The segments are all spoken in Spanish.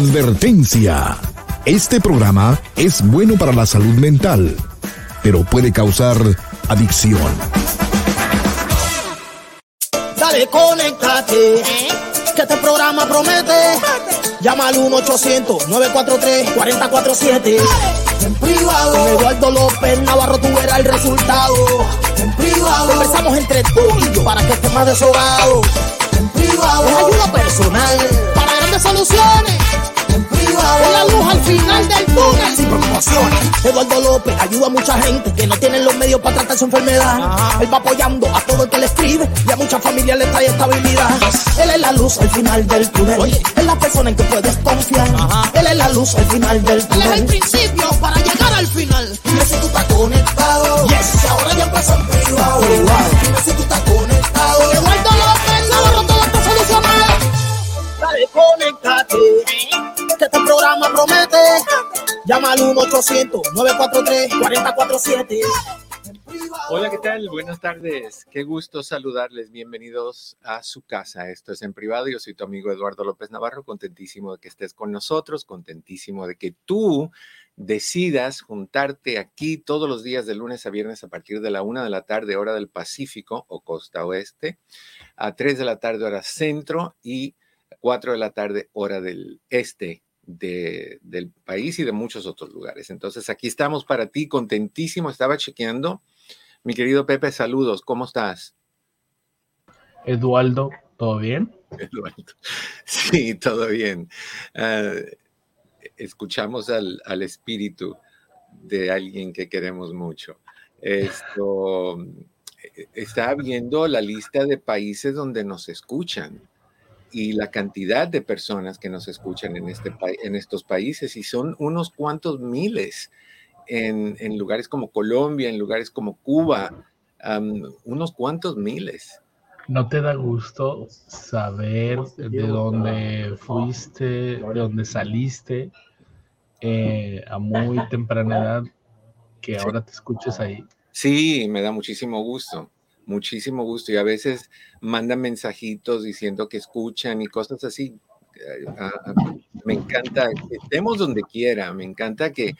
Advertencia. Este programa es bueno para la salud mental, pero puede causar adicción. Dale, conéctate. Que este programa promete. Llama al 1-800-943-4047. En privado. Con Eduardo López Navarro tú verás el resultado. En privado. Conversamos entre tú y yo para que estés más desahogado. En privado. Es ayuda personal para grandes soluciones. Eduardo López ayuda a mucha gente que no tienen los medios para tratar su enfermedad. Él va apoyando a todo el que le escribe y a muchas familias le trae estabilidad. Él es la luz al final del túnel. Es la persona en que puedes confiar. Él es la luz al final del túnel. Él es el principio para llegar al final. Dime si tú estás conectado. Yes. Ahora ya empezó en privado. Dime si tú estás Llama al 1-800-943-4047. Hola, ¿qué tal? Buenas tardes. Qué gusto saludarles. Bienvenidos a su casa. Esto es en privado. Yo soy tu amigo Eduardo López Navarro. Contentísimo de que estés con nosotros. Contentísimo de que tú decidas juntarte aquí todos los días de lunes a viernes a partir de la una de la tarde, hora del Pacífico o costa oeste, a 3 de la tarde, hora centro y 4 de la tarde, hora del este de- del país y de muchos otros lugares. Entonces, aquí estamos para ti, contentísimo. Estaba chequeando. Mi querido Pepe, saludos. ¿Cómo estás? Eduardo, ¿todo bien? Eduardo? Sí, todo bien. Ah, escuchamos al, al espíritu de alguien que queremos mucho. Esto eh, está viendo la lista de países donde nos escuchan y la cantidad de personas que nos escuchan en, este, en estos países y son unos cuantos miles en, en lugares como Colombia, en lugares como Cuba, unos cuantos miles. ¿No te da gusto saber de dónde fuiste, de dónde saliste eh, a muy temprana edad, que ahora te escuches ahí? Sí, me da muchísimo gusto, muchísimo gusto. Y a veces mandan mensajitos diciendo que escuchan y cosas así. Eh, ah, ah, Me encanta que estemos donde quiera, me encanta que,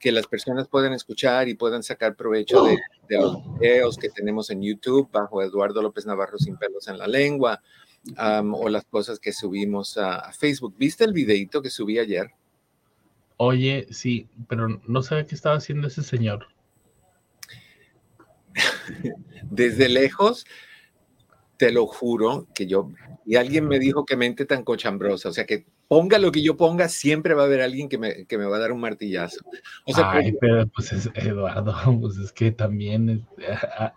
que las personas puedan escuchar y puedan sacar provecho de, los videos que tenemos en YouTube bajo Eduardo López Navarro sin pelos en la lengua am, o las cosas que subimos a, a Facebook. ¿Viste el videito que subí ayer? Oye, sí, pero no sabía qué estaba haciendo ese señor. Desde lejos, te lo juro que yo, y alguien me dijo que mente tan cochambrosa, o sea que ponga lo que yo ponga, siempre va a haber alguien que me, que me va a dar un martillazo. O sea, Ay, pero pues es Eduardo, pues es que también es- a-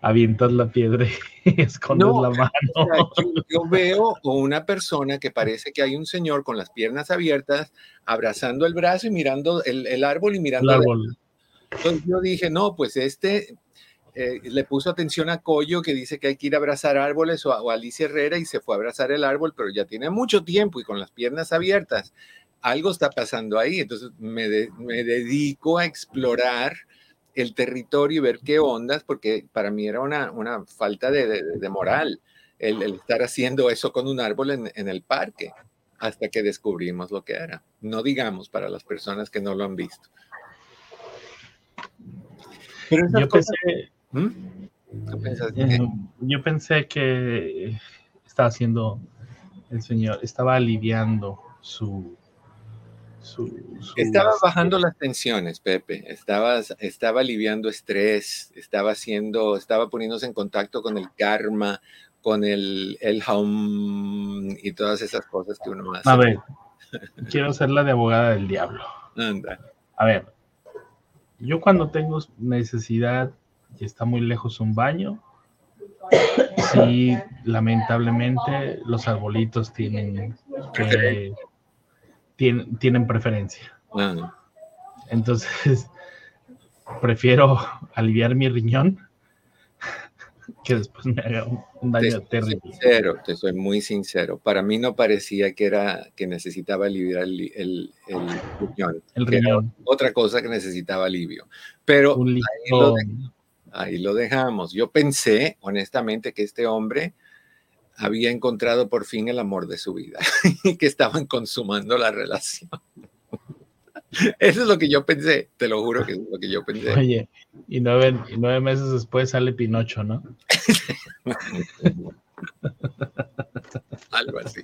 avientas la piedra y escondes No, la o sea, mano. yo, yo veo una persona que parece que hay un señor con las piernas abiertas, abrazando el brazo y mirando el, el árbol y El mirando la- árbol. Entonces yo dije, no, pues este eh, le puso atención a Coyo que dice que hay que ir a abrazar árboles o a, o a Alicia Herrera y se fue a abrazar el árbol, pero ya tiene mucho tiempo y con las piernas abiertas. Algo está pasando ahí, entonces me, de- me dedico a explorar el territorio y ver qué ondas, porque para mí era una, una falta de, de- de moral el, el estar haciendo eso con un árbol en, en el parque, hasta que descubrimos lo que era. No digamos para las personas que no lo han visto. Pero Yo cosas- pensé, ¿Mm? ¿Tú piensas que- Eh, yo pensé que estaba haciendo el señor, estaba aliviando su. su, su- Estaba bajando las tensiones, Pepe. Estaba, estaba aliviando estrés, estaba haciendo, estaba poniéndose en contacto con el karma, con el, el hum y todas esas cosas que uno hace. A ver, quiero ser la de abogada del diablo. Anda. A ver, yo cuando tengo necesidad y está muy lejos un baño, sí, lamentablemente los arbolitos tienen que tienen, tienen preferencia. Entonces, prefiero aliviar mi riñón que después me haga un, un te daño soy terrible. sincero, te soy muy sincero. Para mí no parecía que era que necesitaba aliviar el, el, el riñón, El riñón. otra cosa que necesitaba alivio. Pero lo de- ahí lo dejamos. Yo pensé, honestamente, que este hombre había encontrado por fin el amor de su vida y que estaban consumando la relación. Eso es lo que yo pensé, te lo juro que es lo que yo pensé. Oye, y nueve, y nueve meses después sale Pinocho, ¿no? Algo así.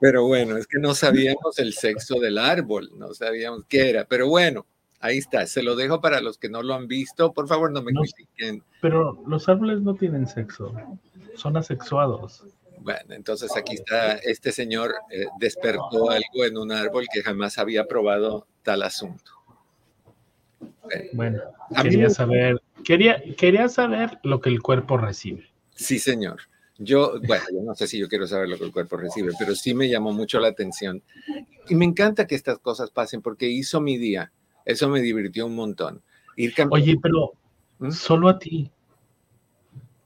Pero bueno, es que no sabíamos el sexo del árbol, no sabíamos qué era. Pero bueno, ahí está, se lo dejo para los que no lo han visto. Por favor, no me critiquen. Pero los árboles no tienen sexo, son asexuados. Bueno, entonces aquí está, este señor eh, despertó algo en un árbol que jamás había probado tal asunto. Bueno, quería saber, quería, quería saber lo que el cuerpo recibe. Sí, señor. Yo, bueno, yo no sé si yo quiero saber lo que el cuerpo recibe, pero sí me llamó mucho la atención. Y me encanta que estas cosas pasen porque hizo mi día. Eso me divirtió un montón. Ir Oye, pero ¿Mm? solo a ti.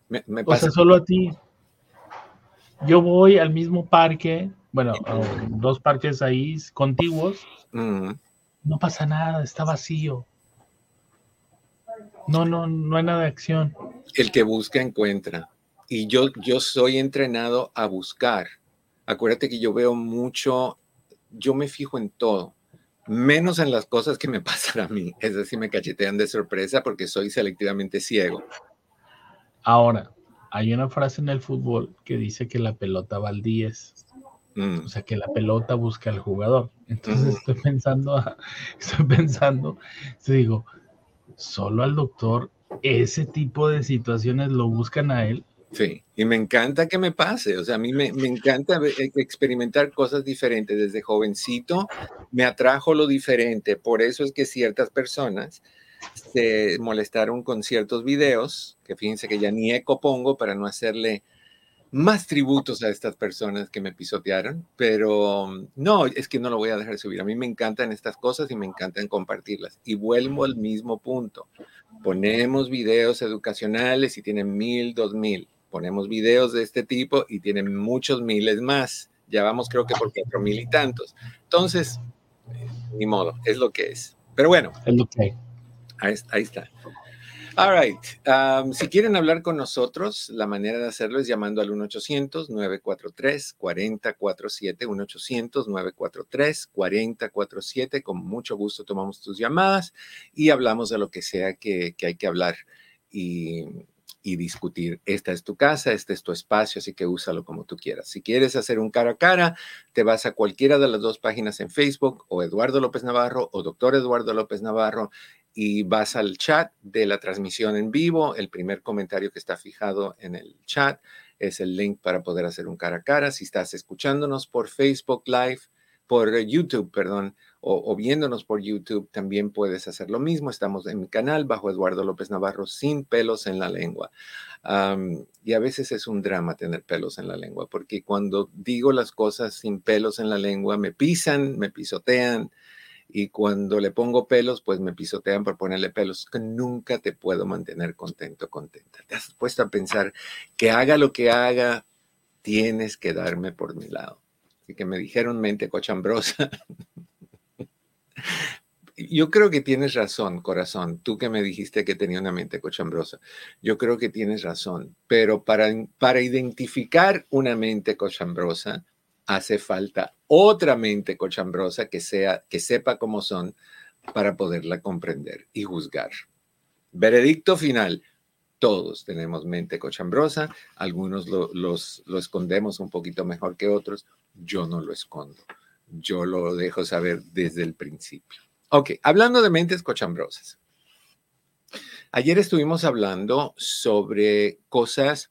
Me, pasa. O sea, solo a ti. Yo voy al mismo parque, bueno, dos parques ahí contiguos. Mm. No pasa nada, está vacío. No, no, no hay nada de acción. El que busca encuentra y yo, yo soy entrenado a buscar. Acuérdate que yo veo mucho, yo me fijo en todo, menos en las cosas que me pasan a mí. Es decir, me cachetean de sorpresa porque soy selectivamente ciego. Ahora, hay una frase en el fútbol que dice que la pelota va al 10. Mm. O sea, que la pelota busca al jugador. Entonces estoy pensando, estoy pensando, digo, solo al doctor ese tipo de situaciones lo buscan a él Sí, y me encanta que me pase, o sea, a mí me, me, encanta e, experimentar cosas diferentes. Desde jovencito me atrajo lo diferente, por eso es que ciertas personas se molestaron con ciertos videos, que fíjense que ya ni eco pongo para no hacerle más tributos a estas personas que me pisotearon, pero no, es que no lo voy a dejar de subir. A mí me encantan estas cosas y me encantan compartirlas. Y vuelvo al mismo punto. Ponemos videos educacionales y tienen mil, dos mil ponemos videos de este tipo y tienen muchos miles más. Ya vamos creo que por cuatro mil y tantos. Entonces, ni modo, es lo que es. Pero bueno. Es lo que Ahí, ahí está. All right. Um, si quieren hablar con nosotros, la manera de hacerlo es llamando al 1-800-943-4047, 1-800-943-4047. Con mucho gusto tomamos tus llamadas y hablamos de lo que sea que, que hay que hablar. Y y discutir. Esta es tu casa, este es tu espacio, así que úsalo como tú quieras. Si quieres hacer un cara a cara, te vas a cualquiera de las dos páginas en Facebook o Eduardo López Navarro o Doctor Eduardo López Navarro y vas al chat de la transmisión en vivo. El primer comentario que está fijado en el chat es el link para poder hacer un cara a cara. Si estás escuchándonos por Facebook Live, por YouTube, perdón, o, viéndonos por YouTube, también puedes hacer lo mismo. Estamos en mi canal bajo Eduardo López Navarro sin pelos en la lengua. y a veces es un drama tener pelos en la lengua, porque cuando digo las cosas sin pelos en la lengua, me pisan, me pisotean, y cuando le pongo pelos, pues me pisotean por ponerle pelos, que nunca te puedo mantener contento, contenta. Te has puesto a pensar que haga lo que haga, tienes que darme por mi lado. Que me dijeron mente cochambrosa. Yo creo que tienes razón, corazón. Tú que me dijiste que tenía una mente cochambrosa. Yo creo que tienes razón. Pero para, para identificar una mente cochambrosa, hace falta otra mente cochambrosa que, sea, que sepa cómo son para poderla comprender y juzgar. Veredicto final. Todos tenemos mente cochambrosa. Algunos lo, los, lo escondemos un poquito mejor que otros. Yo no lo escondo yo lo dejo saber desde el principio. Ok, hablando de mentes cochambrosas. Ayer estuvimos hablando sobre cosas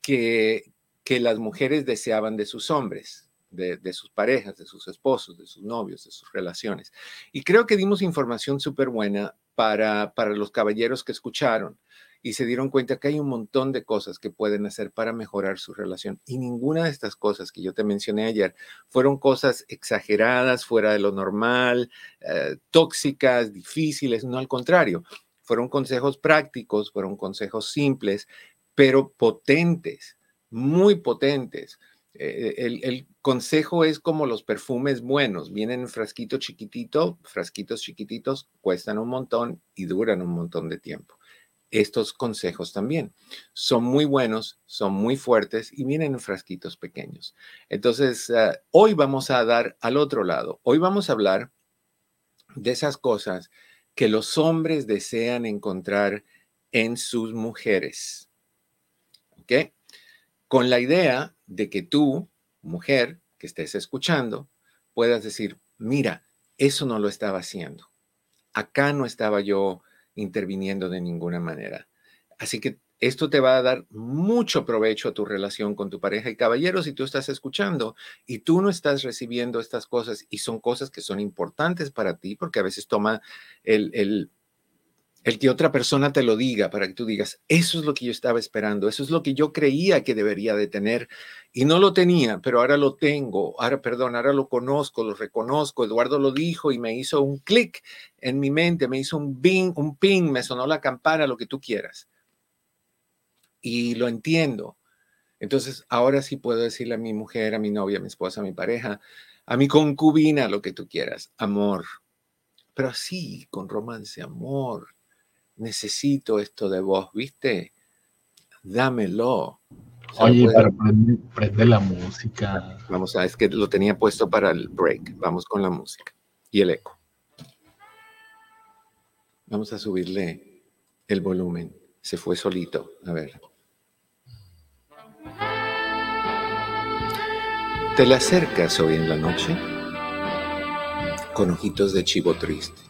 que, que las mujeres deseaban de sus hombres, de, de, sus parejas, de sus esposos, de sus novios, de sus relaciones. Y creo que dimos información súper buena para, para los caballeros que escucharon y se dieron cuenta que hay un montón de cosas que pueden hacer para mejorar su relación. Y ninguna de estas cosas que yo te mencioné ayer fueron cosas exageradas, fuera de lo normal, eh, tóxicas, difíciles, no al contrario. Fueron consejos prácticos, fueron consejos simples, pero potentes, muy potentes. Eh, el, el, consejo es como los perfumes buenos, vienen en frasquito chiquitito, frasquitos chiquititos, cuestan un montón y duran un montón de tiempo estos consejos también. Son muy buenos, son muy fuertes y vienen en frasquitos pequeños. Entonces, ah, hoy vamos a dar al otro lado. Hoy vamos a hablar de esas cosas que los hombres desean encontrar en sus mujeres. ¿Ok? Con la idea de que tú, mujer, que estés escuchando, puedas decir, mira, eso no lo estaba haciendo. Acá no estaba yo interviniendo de ninguna manera. Así que esto te va a dar mucho provecho a tu relación con tu pareja. Y caballeros, si tú estás escuchando y tú no estás recibiendo estas cosas y son cosas que son importantes para ti, porque a veces toma el, el el que otra persona te lo diga para que tú digas, eso es lo que yo estaba esperando, eso es lo que yo creía que debería de tener y no lo tenía, pero ahora lo tengo, ahora, perdón, ahora lo conozco, lo reconozco, Eduardo lo dijo y me hizo un clic en mi mente, me hizo un bing, un ping, me sonó la campana, lo que tú quieras. Y lo entiendo. Entonces, ahora sí puedo decirle a mi mujer, a mi novia, a mi esposa, a mi pareja, a mi concubina, lo que tú quieras, amor. Pero así, con romance, amor, necesito esto de vos, ¿viste? Dámelo. Oye, para prender la música. Vamos a, es que lo tenía puesto para el break. Vamos con la música y el eco. Vamos a subirle el volumen. Se fue solito. A ver. ¿Te le acercas hoy en la noche? Con ojitos de chivo triste.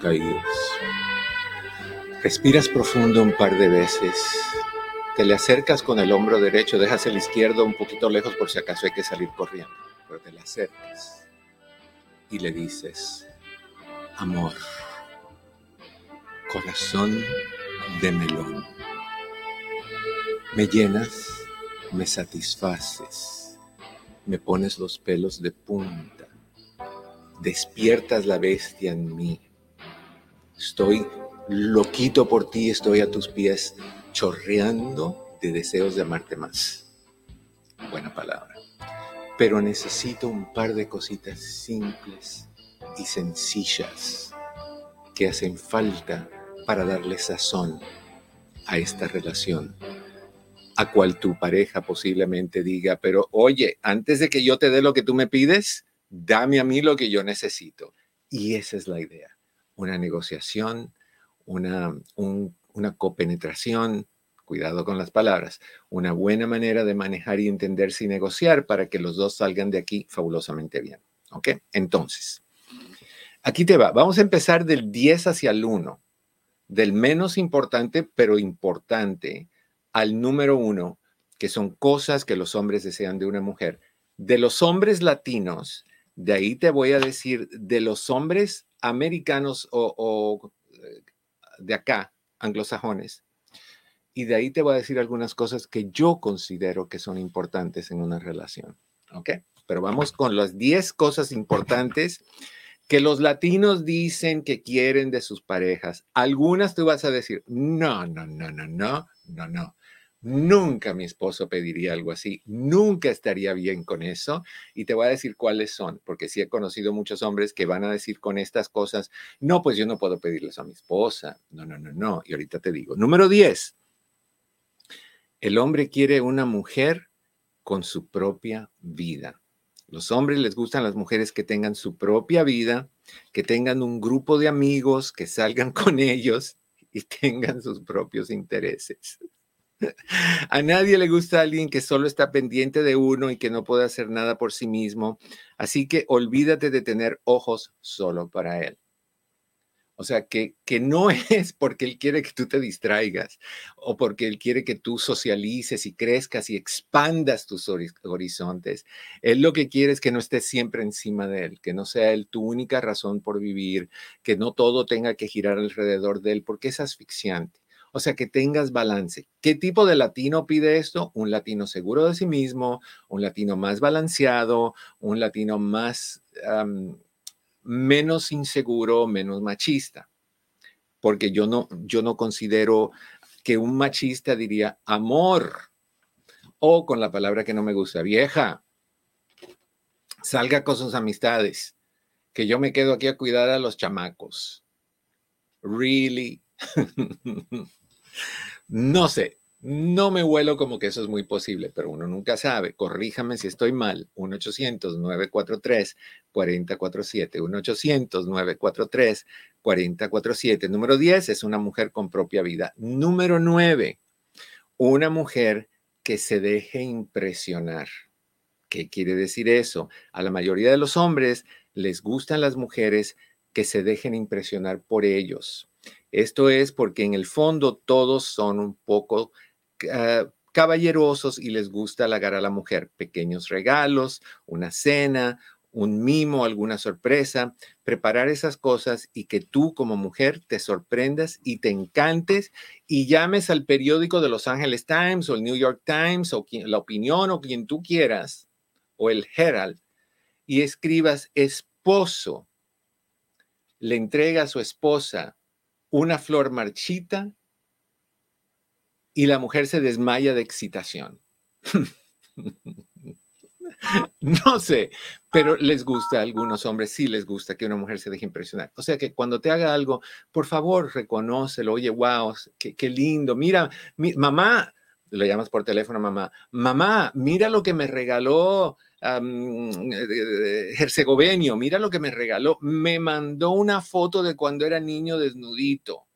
Caídos. Respiras profundo un par de veces. Te le acercas con el hombro derecho, dejas el izquierdo un poquito lejos por si acaso hay que salir corriendo. Pero te le acercas y le dices, amor, corazón de melón. Me llenas, me satisfaces, me pones los pelos de punta, despiertas la bestia en mí. Estoy loquito por ti, estoy a tus pies, chorreando de deseos de amarte más. Buena palabra. Pero necesito un par de cositas simples y sencillas que hacen falta para darle sazón a esta relación, a cual tu pareja posiblemente diga, pero oye, antes de que yo te dé lo que tú me pides, dame a mí lo que yo necesito. Y esa es la idea, una negociación una, una copenetración, cuidado con las palabras, una buena manera de manejar y entenderse y negociar para que los dos salgan de aquí fabulosamente bien. ¿Ok? Entonces, aquí te va. Vamos a empezar del 10 hacia el 1, del menos importante, pero importante, al número 1, que son cosas que los hombres desean de una mujer. De los hombres latinos, de ahí te voy a decir, de los hombres americanos o de acá, anglosajones. Y de ahí te voy a decir algunas cosas que yo considero que son importantes en una relación. ¿Ok? Pero vamos con las 10 cosas importantes que los latinos dicen que quieren de sus parejas. Algunas tú vas a decir, no, no, no, no, no, no, no. Nunca mi esposo pediría algo así, nunca estaría bien con eso. Y te voy a decir cuáles son, porque sí he conocido muchos hombres que van a decir con estas cosas, no, pues yo no puedo pedirles a mi esposa. No, no, no, no. Y ahorita te digo. Número 10. El hombre quiere una mujer con su propia vida. Los hombres les gustan las mujeres que tengan su propia vida, que tengan un grupo de amigos, que salgan con ellos y tengan sus propios intereses. A nadie le gusta alguien que solo está pendiente de uno y que no puede hacer nada por sí mismo. Así que olvídate de tener ojos solo para él. O sea, que, que no es porque él quiere que tú te distraigas o porque él quiere que tú socialices y crezcas y expandas tus horizontes. Él lo que quiere es que no estés siempre encima de él, que no sea él tu única razón por vivir, que no todo tenga que girar alrededor de él, porque es asfixiante. O sea, que tengas balance. ¿Qué tipo de latino pide esto? Un latino seguro de sí mismo, un latino más balanceado, un latino más, menos inseguro, menos machista. Porque yo no, yo no considero que un machista diría amor o con la palabra que no me gusta, vieja, salga con sus amistades, que yo me quedo aquí a cuidar a los chamacos. Really, no sé, no me huelo como que eso es muy posible, pero uno nunca sabe. Corríjame si estoy mal. 1-800-943-4047. 1-800-943-4047. Número 10 es una mujer con propia vida. Número 9, una mujer que se deje impresionar. ¿Qué quiere decir eso? A la mayoría de los hombres les gustan las mujeres que se dejen impresionar por ellos. Esto es porque en el fondo todos son un poco ah, caballerosos y les gusta halagar a la mujer. Pequeños regalos, una cena, un mimo, alguna sorpresa, preparar esas cosas y que tú como mujer te sorprendas y te encantes y llames al periódico de Los Angeles Times o el New York Times o la opinión o quien tú quieras o el Herald y escribas esposo, le entrega a su esposa una flor marchita y la mujer se desmaya de excitación. No sé, pero les gusta a algunos hombres, sí les gusta que una mujer se deje impresionar. O sea que cuando te haga algo, por favor, reconócelo. Oye, wow, qué, lindo. Mira, mi, mamá, le llamas por teléfono, mamá, mamá, mira lo que me regaló um, Herzegovenio, mira lo que me regaló. Me mandó una foto de cuando era niño desnudito.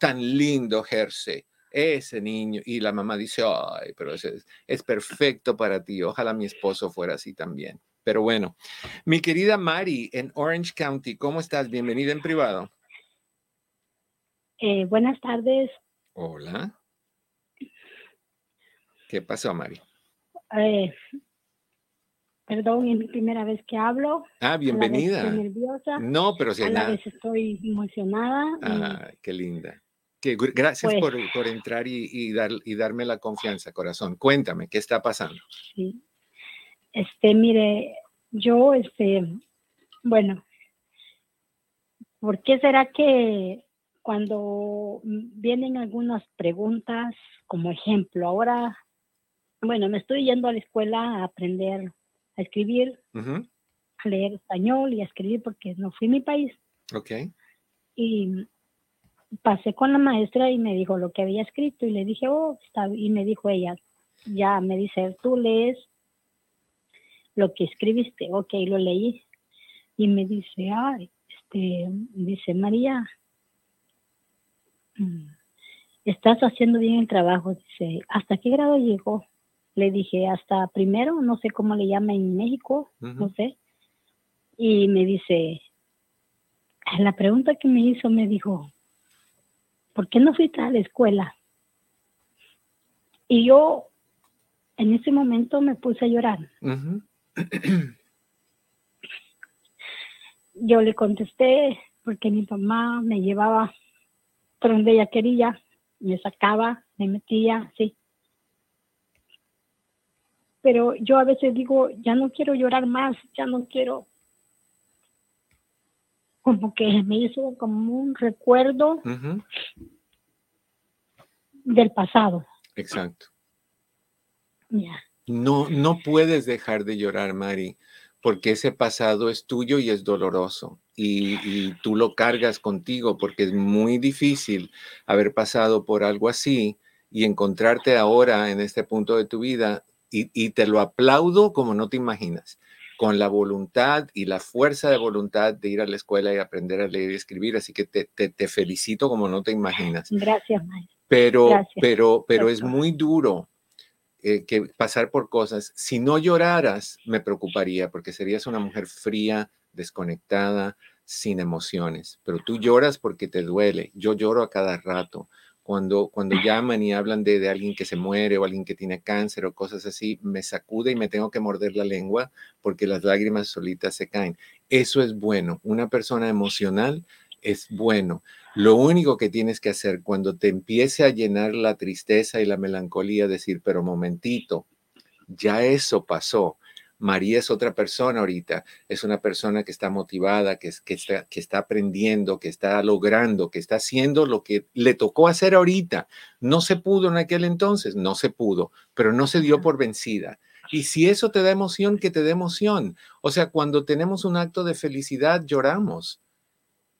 tan lindo, Herce ese niño, y la mamá dice, ay, pero ese es, perfecto para ti, ojalá mi esposo fuera así también. Pero bueno, mi querida Mari en Orange County, ¿cómo estás? Bienvenida en privado. Eh, buenas tardes. Hola. ¿Qué pasó, Mari? Eh, perdón, es mi primera vez que hablo. Ah, bienvenida. estoy nerviosa. No, pero si a la vez estoy emocionada. Ah, qué linda gracias por, por, entrar y, y, dar, y darme la confianza, corazón. Cuéntame, ¿qué está pasando? Sí. Este, mire, yo, este, bueno, ¿por qué será que cuando vienen algunas preguntas, como ejemplo, ahora, bueno, me estoy yendo a la escuela a aprender a escribir, a leer español y a escribir porque no fui a mi país. Ok. Y pasé con la maestra y me dijo lo que había escrito y le dije, oh, está, y me dijo ella, ya, me dice, tú lees lo que escribiste, ok, lo leí. Y me dice, ay, este, dice, María, mm, estás haciendo bien el trabajo, dice, ¿hasta qué grado llegó? Le dije, hasta primero, no sé cómo le llama en México, no sé. Y me dice, la pregunta que me hizo me dijo, ¿por qué no fuiste a la escuela? Y yo en ese momento me puse a llorar. yo le contesté porque mi mamá me llevaba por donde ella quería, me sacaba, me metía, sí. Pero yo a veces digo, ya no quiero llorar más, ya no quiero. Como que me hizo como un recuerdo del pasado. Exacto. No, no puedes dejar de llorar, Mari, porque ese pasado es tuyo y es doloroso. Y, tú lo cargas contigo porque es muy difícil haber pasado por algo así y encontrarte ahora en este punto de tu vida. Y, te lo aplaudo como no te imaginas, con la voluntad y la fuerza de voluntad de ir a la escuela y aprender a leer y escribir. Así que te, te felicito como no te imaginas. Gracias, Mari. Pero, pero, pero es muy duro eh, que pasar por cosas. Si no lloraras, me preocuparía porque serías una mujer fría, desconectada, sin emociones. Pero tú lloras porque te duele. Yo lloro a cada rato. Cuando, cuando llaman y hablan de, de alguien que se muere o alguien que tiene cáncer o cosas así, me sacude y me tengo que morder la lengua porque las lágrimas solitas se caen. Eso es bueno. Una persona emocional es bueno. Lo único que tienes que hacer cuando te empiece a llenar la tristeza y la melancolía, decir, pero momentito, ya eso pasó. María es otra persona ahorita, es una persona que está motivada, que, que, está, que está aprendiendo, que está logrando, que está haciendo lo que le tocó hacer ahorita. No se pudo en aquel entonces, no se pudo, pero no se dio por vencida. Y si eso te da emoción, que te dé emoción. O sea, cuando tenemos un acto de felicidad, lloramos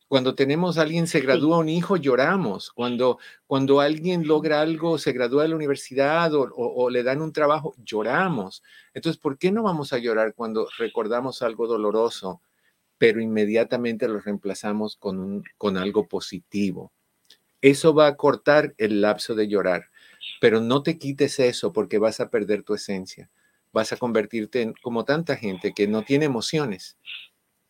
Cuando tenemos a alguien, se gradúa un hijo, lloramos. Cuando, cuando alguien logra algo, se gradúa de la universidad o, o, le dan un trabajo, lloramos. Entonces, ¿por qué no vamos a llorar cuando recordamos algo doloroso, pero inmediatamente lo reemplazamos con, un, con algo positivo? Eso va a cortar el lapso de llorar, pero no te quites eso porque vas a perder tu esencia. Vas a convertirte en como tanta gente que no tiene emociones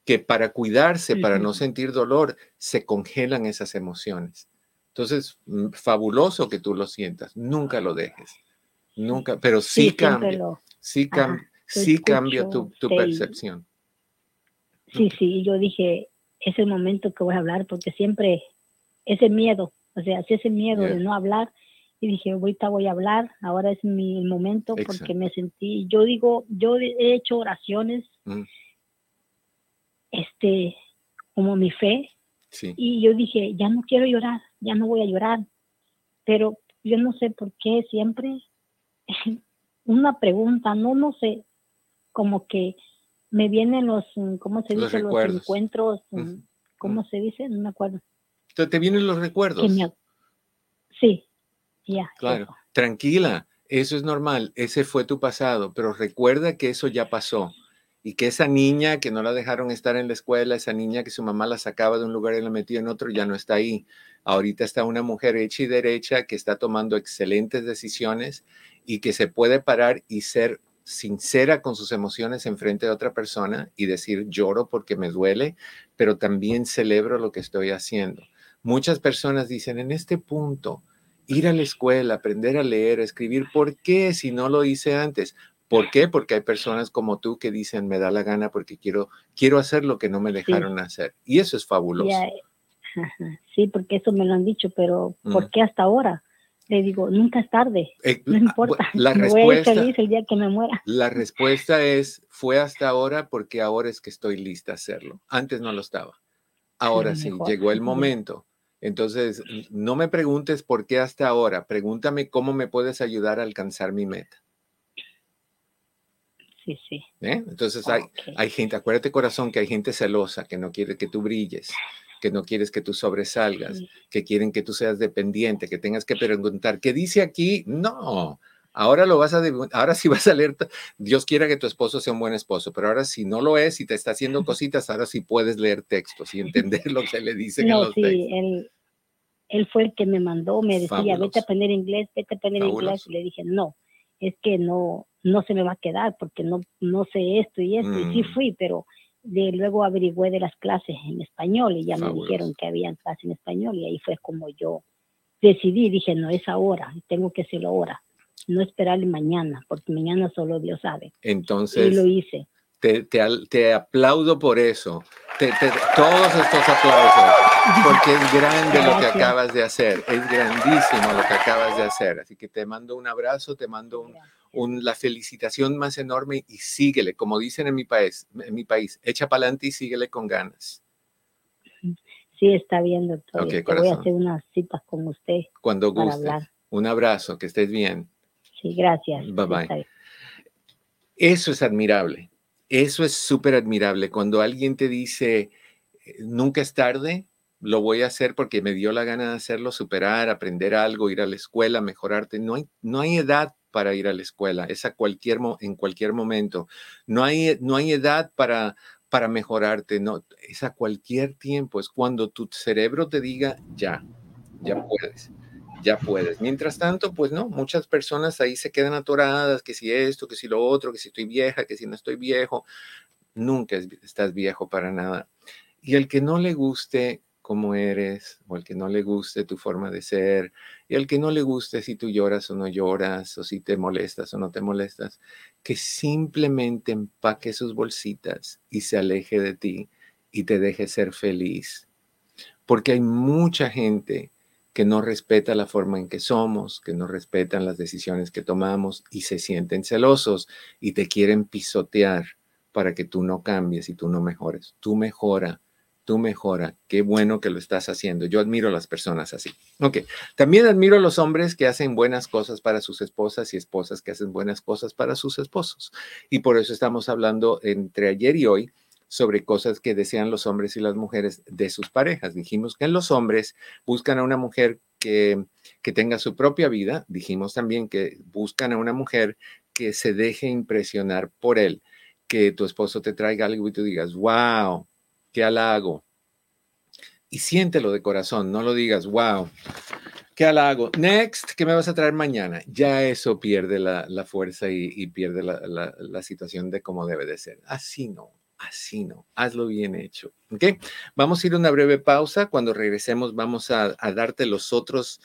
que para cuidarse, para no sentir dolor, se congelan esas emociones. Entonces, mm, fabuloso que tú lo sientas, nunca lo dejes, nunca, pero sí, cambia, sí, sí cambia tu, percepción. Sí, sí, yo dije, es el momento que voy a hablar porque siempre ese miedo, o sea, ese miedo de no hablar, y dije, ahorita voy a hablar, ahora es mi momento porque me sentí, yo digo, yo he hecho oraciones. Mm este, como mi fe. Y yo dije, ya no quiero llorar, ya no voy a llorar. Pero yo no sé por qué siempre una pregunta, no, no sé, como que me vienen los, ¿cómo se dice? Los, encuentros, ¿cómo se dice? No me acuerdo. ¿Te, vienen los recuerdos? Sí, ya. Claro, tranquila, eso es normal, ese fue tu pasado, pero recuerda que eso ya pasó y que esa niña que no la dejaron estar en la escuela, esa niña que su mamá la sacaba de un lugar y la metía en otro, ya no está ahí. Ahorita está una mujer hecha y derecha que está tomando excelentes decisiones y que se puede parar y ser sincera con sus emociones en frente de otra persona y decir lloro porque me duele, pero también celebro lo que estoy haciendo. Muchas personas dicen en este punto, ir a la escuela, aprender a leer, a escribir, ¿por qué si no lo hice antes? ¿Por qué? Porque hay personas como tú que dicen, me da la gana porque quiero, quiero hacer lo que no me dejaron hacer. Y eso es fabuloso. Sí, porque eso me lo han dicho, pero ¿por mm. qué hasta ahora? Le digo, nunca es tarde, eh, no ah, importa. La respuesta, feliz el día que me muera. La respuesta es, fue hasta ahora porque ahora es que estoy lista a hacerlo. Antes no lo estaba. Ahora sí, llegó el momento. Entonces, no me preguntes por qué hasta ahora, pregúntame cómo me puedes ayudar a alcanzar mi meta sí, sí. ¿Eh? Entonces hay, hay gente, acuérdate corazón que hay gente celosa que no quiere que tú brilles, que no quieres que tú sobresalgas, que quieren que tú seas dependiente, que tengas que preguntar, ¿qué dice aquí? No, ahora lo vas a, ahora sí vas a leer, Dios quiera que tu esposo sea un buen esposo, pero ahora si no lo es y te está haciendo cositas, ahora sí puedes leer textos y entender lo que le dicen no, en los sí, Él, él fue el que me mandó, me decía, vete a aprender inglés, vete a aprender inglés, y le dije, no, es que no, no se me va a quedar porque no, no sé esto y esto. Y sí mm. fui, pero de, luego averigüé de las clases en español y ya me dijeron que habían clases en español y ahí fue como yo decidí, dije, no es ahora, tengo que hacerlo ahora, no esperarle mañana, porque mañana solo Dios sabe. Entonces, y lo hice. Te, te, te aplaudo por eso, todos estos aplausos, porque es grande lo que acabas de hacer, es grandísimo lo que acabas de hacer. Así que te mando un abrazo, te mando un, la felicitación más enorme y síguele, como dicen en mi país, en mi país, echa para adelante y síguele con ganas. Sí, está bien, doctor. voy a hacer unas citas con usted. Cuando guste. Un abrazo, que estés bien. Sí, gracias. Bye bye. Eso es admirable. Eso es súper admirable. Cuando alguien te dice, eh, nunca es tarde, lo voy a hacer porque me dio la gana de hacerlo, superar, aprender algo, ir a la escuela, mejorarte. No hay, no hay edad para ir a la escuela, es a cualquier, en cualquier momento. No hay, no hay edad para, para mejorarte, no, es a cualquier tiempo, es cuando tu cerebro te diga, ya, ya puedes, ya puedes. Mientras tanto, pues no, muchas personas ahí se quedan atoradas, que si esto, que si lo otro, que si estoy vieja, que si no estoy viejo, nunca estás viejo para nada. Y el que no le guste cómo eres, o el que no le guste tu forma de ser, y el que no le guste si tú lloras o no lloras, o si te molestas o no te molestas, que simplemente empaque sus bolsitas y se aleje de ti y te deje ser feliz. Porque hay mucha gente que no respeta la forma en que somos, que no respetan las decisiones que tomamos y se sienten celosos y te quieren pisotear para que tú no cambies y tú no mejores. Tú mejora tú mejora. Qué bueno que lo estás haciendo. Yo admiro las personas así. Ok, también admiro a los hombres que hacen buenas cosas para sus esposas y esposas que hacen buenas cosas para sus esposos. Y por eso estamos hablando entre ayer y hoy sobre cosas que desean los hombres y las mujeres de sus parejas. Dijimos que los hombres buscan a una mujer que, que tenga su propia vida. Dijimos también que buscan a una mujer que se deje impresionar por él, que tu esposo te traiga algo y tú digas, wow, qué halago. Y siéntelo de corazón, no lo digas, wow, qué halago. Next, ¿qué me vas a traer mañana? Ya eso pierde la, fuerza y, pierde la, situación de cómo debe de ser. Así no, así no. Hazlo bien hecho. ¿Ok? Vamos a ir a una breve pausa. Cuando regresemos vamos a, darte los otros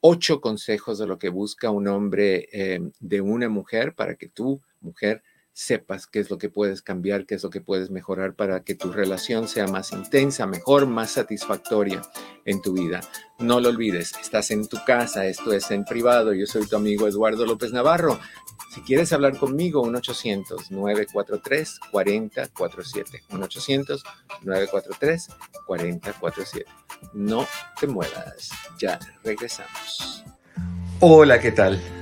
ocho consejos de lo que busca un hombre eh, de una mujer para que tú, mujer, sepas qué es lo que puedes cambiar, qué es lo que puedes mejorar para que tu relación sea más intensa, mejor, más satisfactoria en tu vida. No lo olvides, estás en tu casa, esto es en privado, yo soy tu amigo Eduardo López Navarro. Si quieres hablar conmigo, 1-800-943-4047. 1-800-943-4047. No te muevas, ya regresamos. Hola, ¿qué tal?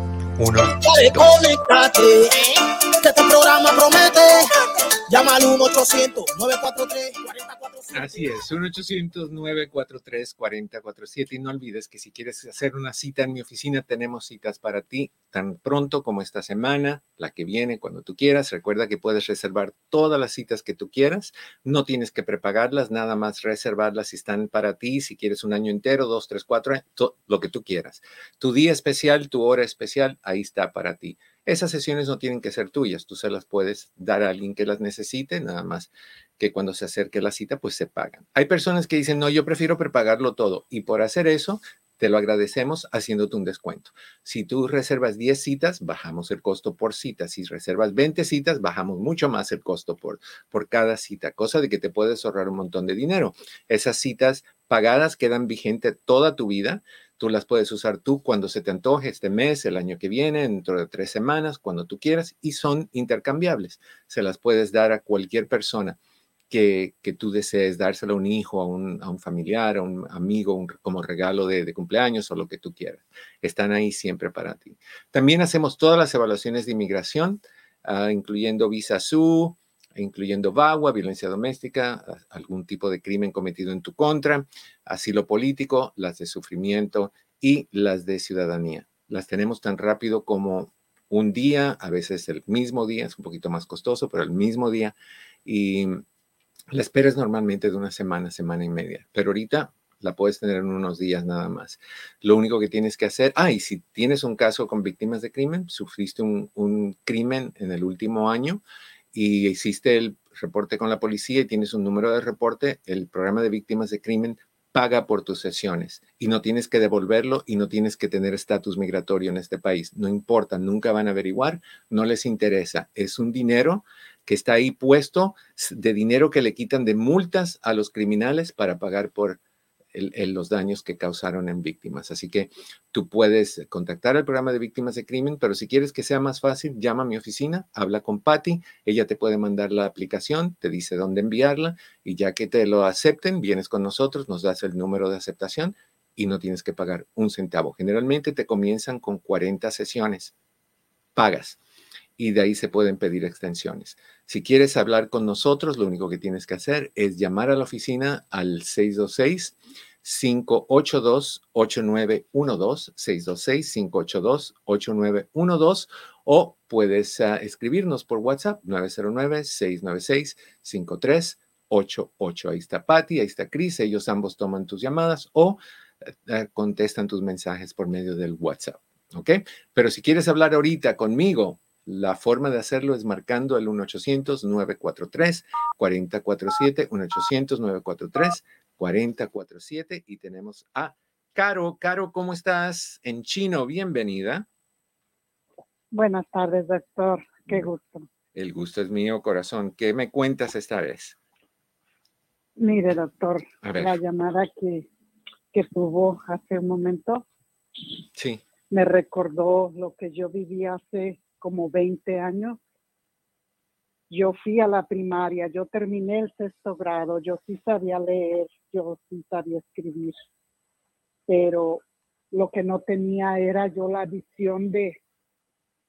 uno. Conéctate, que este programa promete. Llama al 1 800 943 Así es, 1-800-943-4047 y no olvides que si quieres hacer una cita en mi oficina, tenemos citas para ti tan pronto como esta semana, la que viene, cuando tú quieras. Recuerda que puedes reservar todas las citas que tú quieras, no tienes que prepagarlas, nada más reservarlas si están para ti, si quieres un año entero, dos, tres, cuatro, lo que tú quieras. Tu día especial, tu hora especial, ahí está para ti. Esas sesiones no tienen que ser tuyas, tú se las puedes dar a alguien que las necesite, nada más que cuando se acerque la cita, pues se pagan. Hay personas que dicen, no, yo prefiero prepagarlo todo y por hacer eso, te lo agradecemos haciéndote un descuento. Si tú reservas 10 citas, bajamos el costo por cita. Si reservas 20 citas, bajamos mucho más el costo por, por cada cita, cosa de que te puedes ahorrar un montón de dinero. Esas citas pagadas quedan vigentes toda tu vida. Tú las puedes usar tú cuando se te antoje este mes, el año que viene, dentro de tres semanas, cuando tú quieras, y son intercambiables. Se las puedes dar a cualquier persona que, tú desees dárselo a un hijo, a un, a un familiar, a un amigo, como regalo de, cumpleaños o lo que tú quieras. Están ahí siempre para ti. También hacemos todas las evaluaciones de inmigración, ah, incluyendo visa SU, incluyendo VAWA, violencia doméstica, algún tipo de crimen cometido en tu contra, asilo político, las de sufrimiento y las de ciudadanía. Las tenemos tan rápido como un día, a veces el mismo día, es un poquito más costoso, pero el mismo día. Y la espera es normalmente de una semana, semana y media, pero ahorita la puedes tener en unos días nada más. Lo único que tienes que hacer, ah, si tienes un caso con víctimas de crimen, sufriste un, crimen en el último año y hiciste el reporte con la policía y tienes un número de reporte, el programa de víctimas de crimen paga por tus sesiones y no tienes que devolverlo y no tienes que tener estatus migratorio en este país. No importa, nunca van a averiguar, no les interesa. Es un dinero que está ahí puesto de dinero que le quitan de multas a los criminales para pagar por los daños que causaron en víctimas. Así que tú puedes contactar al programa de víctimas de crimen, pero si quieres que sea más fácil, llama a mi oficina, habla con Patty, ella te puede mandar la aplicación, te dice dónde enviarla y ya que te lo acepten, vienes con nosotros, nos das el número de aceptación y no tienes que pagar un centavo. Generalmente te comienzan con 40 sesiones, pagas y de ahí se pueden pedir extensiones. Si quieres hablar con nosotros, lo único que tienes que hacer es llamar a la oficina al 626 582 8912 626 582 8912 o puedes ah, escribirnos por WhatsApp 909 696 53 888. Ahí está Patty, ahí está Chris, ellos ambos toman tus llamadas o eh, eh, contestan tus mensajes por medio del WhatsApp. ¿Ok? Pero si quieres hablar ahorita conmigo, la forma de hacerlo es marcando el 1-800-943-4047, 1-800-943-4047 y tenemos a Caro. Caro, ¿cómo estás? En chino, bienvenida. Buenas tardes, doctor. Qué gusto. El gusto es mío, corazón. ¿Qué me cuentas esta vez? Mire, doctor, la llamada que, que tuvo hace un momento. Sí. Me recordó lo que yo viví hace como 20 años. Yo fui a la primaria, yo terminé el sexto grado, yo sí sabía leer, yo sí sabía escribir, pero lo que no tenía era yo la visión de,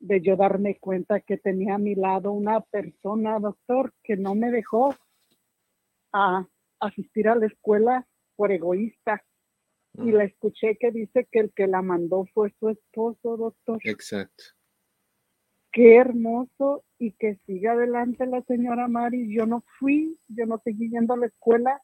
de yo darme cuenta que tenía a mi lado una persona, doctor, que no me dejó a asistir a la escuela por egoísta. Y mm. la escuché que dice que el que la mandó fue su esposo, doctor. Exacto. Qué hermoso y que siga adelante la señora Mari. Yo no fui, yo no seguí yendo a la escuela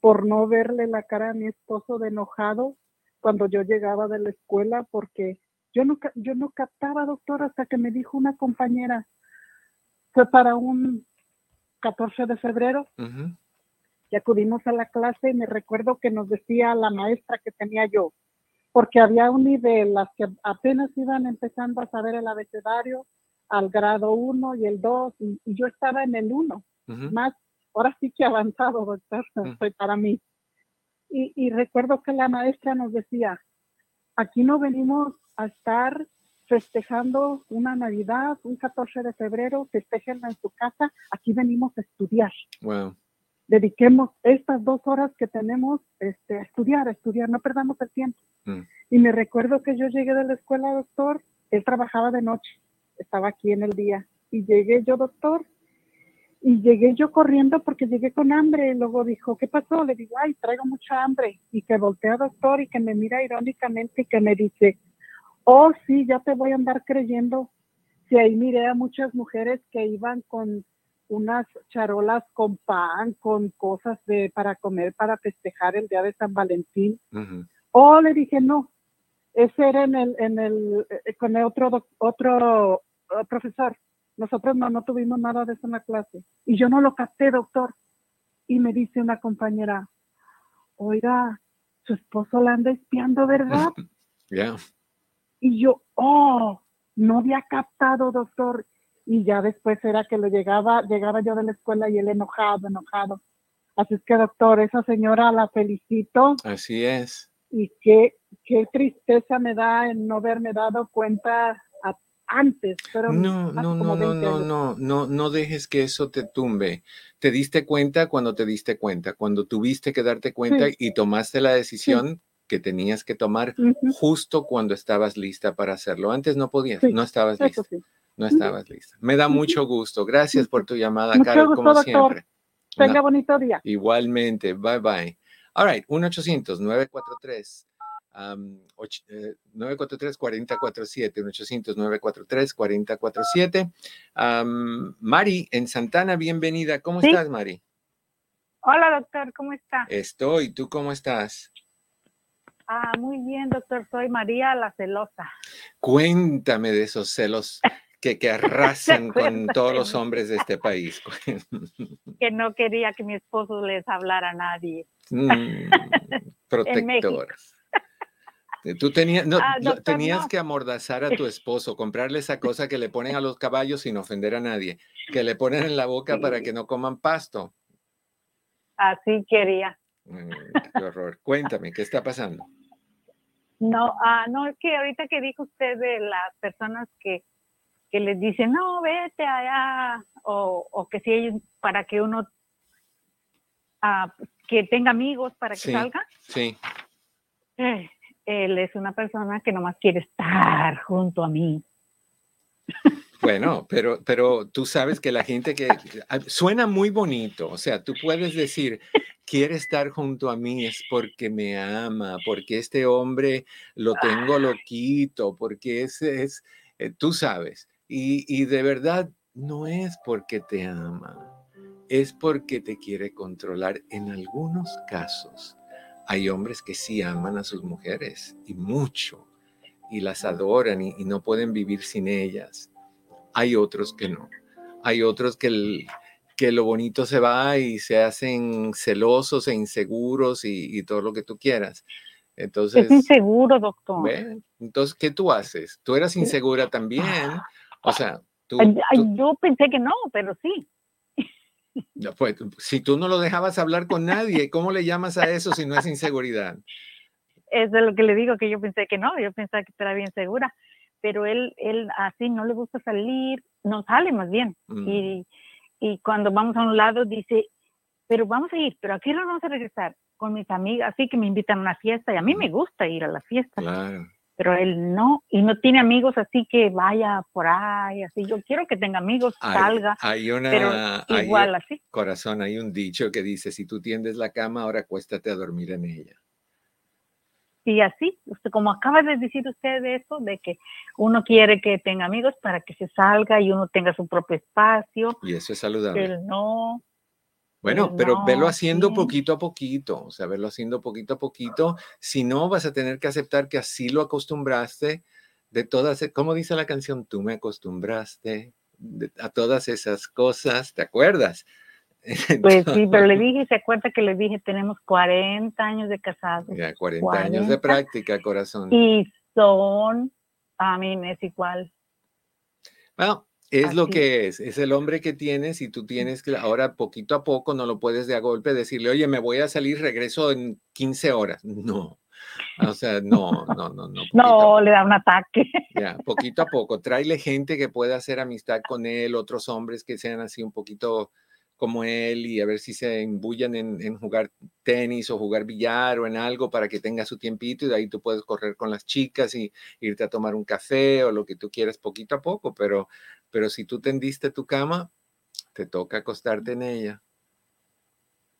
por no verle la cara a mi esposo de enojado cuando yo llegaba de la escuela porque yo no, yo no captaba, doctor, hasta que me dijo una compañera, fue para un 14 de febrero, y acudimos a la clase y me recuerdo que nos decía la maestra que tenía yo, porque había un nivel, las que apenas iban empezando a saber el abecedario, al grado 1 y el 2, y, yo estaba en el 1, más, ahora sí que avanzado, doctor, fue para mí. Y, y recuerdo que la maestra nos decía, aquí no venimos a estar festejando una Navidad, un 14 de febrero, festejenla en su casa, aquí venimos a estudiar. Wow dediquemos estas dos horas que tenemos este, a estudiar, a estudiar, no perdamos el tiempo. Mm. Y me recuerdo que yo llegué de la escuela, doctor, él trabajaba de noche, estaba aquí en el día, y llegué yo, doctor, y llegué yo corriendo porque llegué con hambre, y luego dijo, ¿qué pasó? Le digo, ay, traigo mucha hambre, y que voltea, doctor, y que me mira irónicamente y que me dice, oh, sí, ya te voy a andar creyendo. Si ahí miré a muchas mujeres que iban con unas charolas con pan, con cosas de para comer, para festejar el día de San Valentín. O le dije, no, ese era en el, en el, eh, con el otro, otro uh, profesor. Nosotros no, no tuvimos nada de eso en la clase. Y yo no lo capté, doctor. Y me dice una compañera, oiga, su esposo la anda espiando, ¿verdad? Ya. Y yo, oh, no había captado, doctor y ya después era que lo llegaba, llegaba yo de la escuela y él enojado, enojado. Así es que doctor, esa señora la felicito. Así es. Y qué, qué tristeza me da en no haberme dado cuenta antes. Pero no, no, no, no, no, no, no, no dejes que eso te tumbe. Te diste cuenta cuando te diste cuenta, cuando tuviste que darte cuenta y tomaste la decisión. que tenías que tomar justo cuando estabas lista para hacerlo. Antes no podías, no estabas lista. No estabas lista. Me da mucho gusto. Gracias por tu llamada, Carol, como siempre. Tenga bonito día. Igualmente. Bye bye. All right, 1-800-943. 943-4047, 1-800-943-4047. Mari, en Santana, bienvenida. ¿Cómo estás, Mari? Hola, doctor, ¿cómo está? Estoy, ¿tú cómo estás? Ah, muy bien, doctor, soy María la celosa. Cuéntame de esos celos que, que arrasan con todos los hombres de este país. que no quería que mi esposo les hablara a nadie. Mm, protector. Tú tenías, no, ah, tenías que amordazar a tu esposo, comprarle esa cosa que le ponen a los caballos sin ofender a nadie, que le ponen en la boca para que no coman pasto. Así quería. Mm, qué horror. Cuéntame, ¿qué está pasando? No, ah, no, es que ahorita que dijo usted de las personas que que les dicen, no, vete allá, o, o que si ellos, para que uno, ah, que tenga amigos para que salga. Sí. Eh, él es una persona que nomás quiere estar junto a mí. Bueno, pero, pero tú sabes que la gente que ah, suena muy bonito, o sea, tú puedes decir, quiere estar junto a mí es porque me ama, porque este hombre lo tengo loquito, porque ese es, eh, tú sabes, y, de verdad no es porque te ama, es porque te quiere controlar. En algunos casos hay hombres que sí aman a sus mujeres y mucho y las adoran y, no pueden vivir sin ellas. Hay otros que no. Hay otros que, que lo bonito se va y se hacen celosos e inseguros y, todo lo que tú quieras. Entonces, es inseguro, doctor. Entonces, ¿qué tú haces? Tú eras insegura también. O sea, tú, Yo pensé que no, pero sí. Pues, si tú no lo dejabas hablar con nadie, ¿cómo le llamas a eso si no es inseguridad? es de lo que le digo, que yo pensé que no, yo pensaba que estaba bien segura, pero él, él así no le gusta salir, no sale más bien. Mm. Y, y, cuando vamos a un lado dice, pero vamos a ir, pero aquí no vamos a regresar con mis amigas, así que me invitan a una fiesta y a mí me gusta ir a la fiesta. Claro. Pero él no, y no tiene amigos así que vaya por ahí, así. Yo quiero que tenga amigos, salga. Hay una, igual así. Corazón, hay un dicho que dice, si tú tiendes la cama, ahora acuéstate a dormir en ella. Y así, usted, como acaba de decir usted de eso, de que uno quiere que tenga amigos para que se salga y uno tenga su propio espacio. Y eso es saludable. Él no. Bueno, pero velo haciendo poquito a poquito, o sea, verlo haciendo poquito a poquito. Si no, vas a tener que aceptar que así lo acostumbraste de todas, ¿cómo dice la canción? Tú me acostumbraste a todas esas cosas, ¿te acuerdas? Pues sí, pero le dije, se acuerda que le dije, tenemos 40 años de casados. Ya, 40, años de práctica, corazón. Y son, a mí me es igual. Bueno, es lo que es, es el hombre que tienes y tú tienes que ahora poquito a poco no lo puedes de a golpe decirle, oye, me voy a salir, regreso en 15 horas. No, o sea, no, no, no, no. No, le da un ataque. Ya, poquito a poco. Tráele gente que pueda hacer amistad con él, otros hombres que sean así un poquito como él y a ver si se embullan en, jugar tenis o jugar billar o en algo para que tenga su tiempito y de ahí tú puedes correr con las chicas y irte a tomar un café o lo que tú quieras poquito a poco, pero, pero si tú tendiste tu cama, te toca acostarte en ella.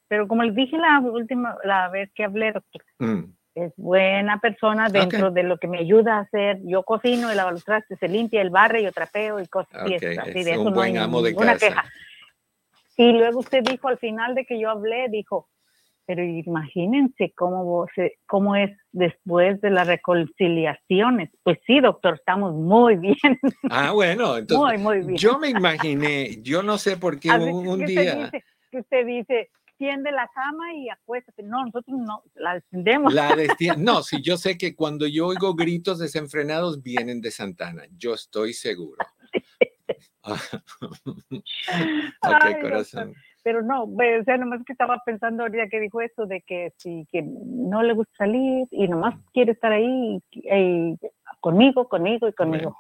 Pero como les dije la última la vez que hablé, mm. es buena persona dentro de lo que me ayuda a hacer. Yo cocino, y lavo los trastes, se limpia el barrio, yo trapeo y cosas así. Es un buen amo de casa. Queja. Y luego usted dijo al final de que yo hablé, dijo, pero imagínense cómo, cómo es después de las reconciliaciones. Pues sí, doctor, estamos muy bien. Ah, bueno, entonces muy, muy bien. yo me imaginé, yo no sé por qué un, día... que usted dice, tiende la cama y acuéstate. No, nosotros no, la descendemos. La no, sí, yo sé que cuando yo oigo gritos desenfrenados vienen de Santana, yo estoy seguro. ok, corazón. Pero no, o sea, nomás que estaba pensando ahorita que dijo eso de que si que no le gusta salir y nomás quiere estar ahí conmigo, conmigo y conmigo.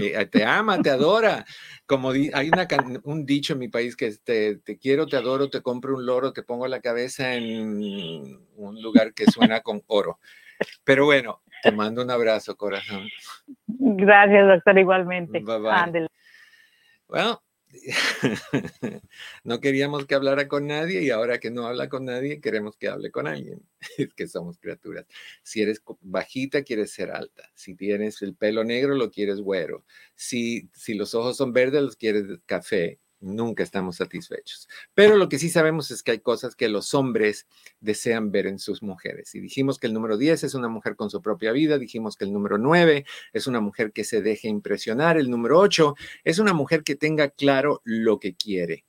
Eh, te ama, te adora. Como hay una, un dicho en mi país que es te, te, quiero, te adoro, te compro un loro, te pongo la cabeza en un lugar que suena con oro. Pero bueno, te mando un abrazo, corazón. Gracias, doctor, igualmente. Bye bye. Bueno, no queríamos que hablara con nadie y ahora que no habla con nadie, queremos que hable con alguien. Es que somos criaturas. Si eres bajita, quieres ser alta. Si tienes el pelo negro, lo quieres güero. Si, si los ojos son verdes, los quieres café nunca estamos satisfechos. Pero lo que sí sabemos es que hay cosas que los hombres desean ver en sus mujeres. Y dijimos que el número 10 es una mujer con su propia vida, dijimos que el número 9 es una mujer que se deje impresionar, el número 8 es una mujer que tenga claro lo que quiere.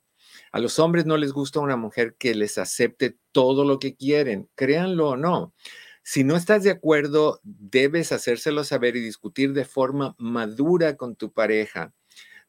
A los hombres no les gusta una mujer que les acepte todo lo que quieren, créanlo o no. Si no estás de acuerdo, debes hacérselo saber y discutir de forma madura con tu pareja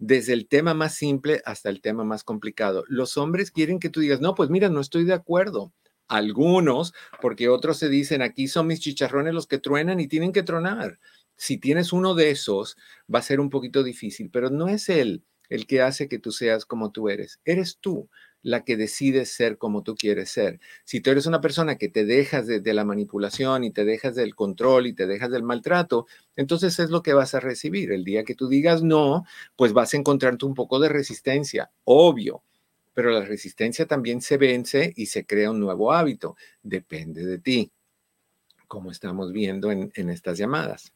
desde el tema más simple hasta el tema más complicado. Los hombres quieren que tú digas, no, pues mira, no estoy de acuerdo. Algunos, porque otros se dicen, aquí son mis chicharrones los que truenan y tienen que tronar. Si tienes uno de esos, va a ser un poquito difícil, pero no es él el que hace que tú seas como tú eres, eres tú la que decide ser como tú quieres ser. Si tú eres una persona que te dejas de, la manipulación y te dejas del control y te dejas del maltrato, entonces es lo que vas a recibir. El día que tú digas no, pues vas a encontrarte un poco de resistencia, obvio, pero la resistencia también se vence y se crea un nuevo hábito. Depende de ti, como estamos viendo en, estas llamadas.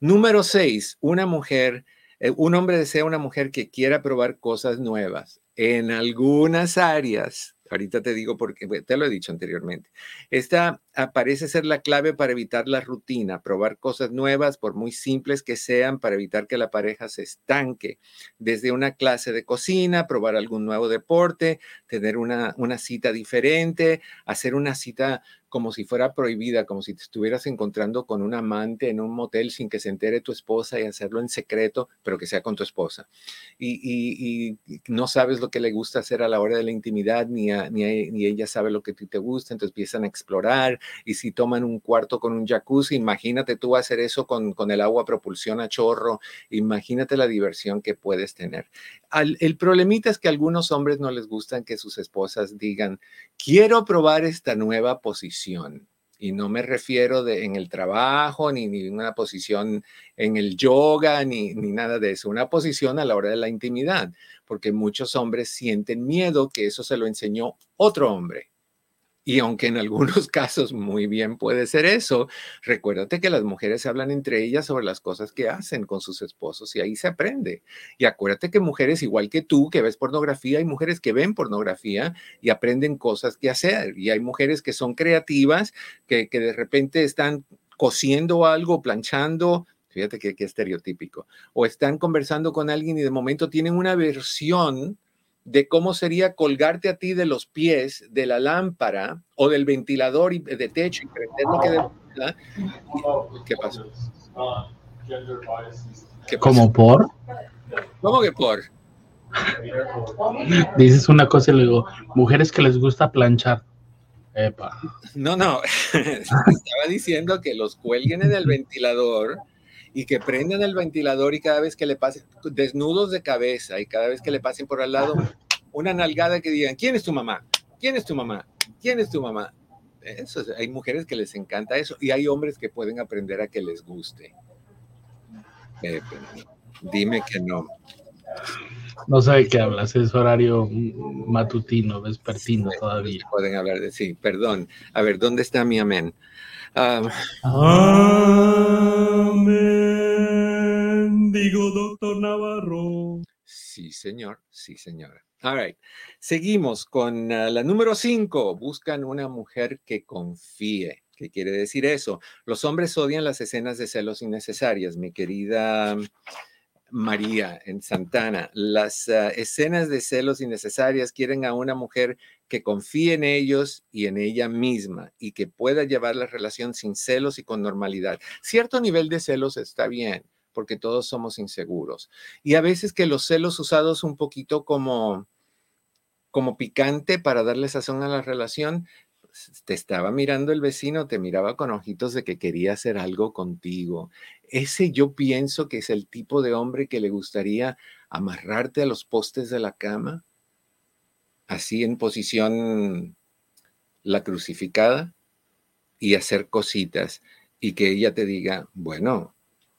Número seis, una mujer Eh, un hombre desea una mujer que quiera probar cosas nuevas en algunas áreas Ahorita te digo porque te lo he dicho anteriormente. Esta parece ser la clave para evitar la rutina, probar cosas nuevas, por muy simples que sean, para evitar que la pareja se estanque. Desde una clase de cocina, probar algún nuevo deporte, tener una, una cita diferente, hacer una cita como si fuera prohibida, como si te estuvieras encontrando con un amante en un motel sin que se entere tu esposa y hacerlo en secreto, pero que sea con tu esposa. Y, no sabes lo que le gusta hacer a la hora de la intimidad, ni, ni, ella sabe lo que a ti te gusta, entonces empiezan a explorar. Y si toman un cuarto con un jacuzzi, imagínate tú hacer eso con, con el agua propulsión a chorro, imagínate la diversión que puedes tener. el problemita es que a algunos hombres no les gustan que sus esposas digan, quiero probar esta nueva posición y no me refiero de, en el trabajo, ni, ni una posición en el yoga, ni, ni nada de eso, una posición a la hora de la intimidad, porque muchos hombres sienten miedo que eso se lo enseñó otro hombre. Y aunque en algunos casos muy bien puede ser eso, recuérdate que las mujeres hablan entre ellas sobre las cosas que hacen con sus esposos y ahí se aprende. Y acuérdate que mujeres igual que tú, que ves pornografía, hay mujeres que ven pornografía y aprenden cosas que hacer. Y hay mujeres que son creativas, que, que de repente están cosiendo algo, planchando, fíjate que, que estereotípico, o están conversando con alguien y de momento tienen una versión de cómo sería colgarte a ti de los pies de la lámpara o del ventilador de techo y prender lo que de, ¿Qué pasó? ¿Qué ¿Cómo por? ¿Cómo que por? Dices una cosa y luego, mujeres que les gusta planchar. Epa. No, no, estaba diciendo que los cuelguen en el ventilador y que prendan el ventilador y cada vez que le pasen, desnudos de cabeza y cada vez que le pasen por al lado, una nalgada que digan, ¿quién es tu mamá? ¿Quién es tu mamá? ¿Quién es tu mamá? Eso, hay mujeres que les encanta eso y hay hombres que pueden aprender a que les guste. Eh, dime que no. No sabe qué hablas, es horario matutino, vespertino todavía. Pueden hablar de sí, perdón. A ver, ¿dónde está mi amén? Amén, digo doctor Navarro. Sí, señor, sí, señora. All right. Seguimos con ah, la número cinco. Buscan una mujer que confíe. ¿Qué quiere decir eso? Los hombres odian las escenas de celos innecesarias, mi querida María en Santana. Las ah, escenas de celos innecesarias quieren a una mujer que confíe en ellos y en ella misma y que pueda llevar la relación sin celos y con normalidad. Cierto nivel de celos está bien, porque todos somos inseguros. Y a veces que los celos usados un poquito como, como picante para darle sazón a la relación, te estaba mirando el vecino, te miraba con ojitos de que quería hacer algo contigo. Ese yo pienso que es el tipo de hombre que le gustaría amarrarte a los postes de la cama, así en posición la crucificada, y hacer cositas, y que ella te diga, bueno,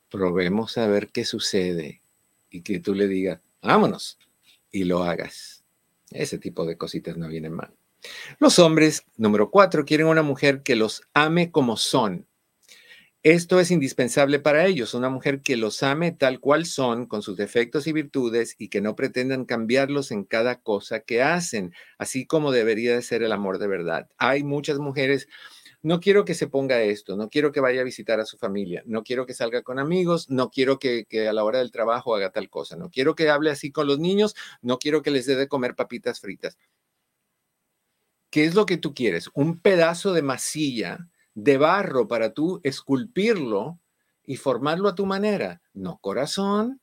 probemos a ver qué sucede, y que tú le digas, vámonos, y lo hagas. Ese tipo de cositas no vienen mal. Los hombres, número cuatro, quieren una mujer que los ame como son. Esto es indispensable para ellos, una mujer que los ame tal cual son, con sus defectos y virtudes, y que no pretendan cambiarlos en cada cosa que hacen, así como debería de ser el amor de verdad. Hay muchas mujeres, no quiero que se ponga esto, no quiero que vaya a visitar a su familia, no quiero que salga con amigos, no quiero que, que a la hora del trabajo haga tal cosa, no quiero que hable así con los niños, no quiero que les dé de comer papitas fritas. ¿Qué es lo que tú quieres? Un pedazo de masilla de barro para tú esculpirlo y formarlo a tu manera. No, corazón.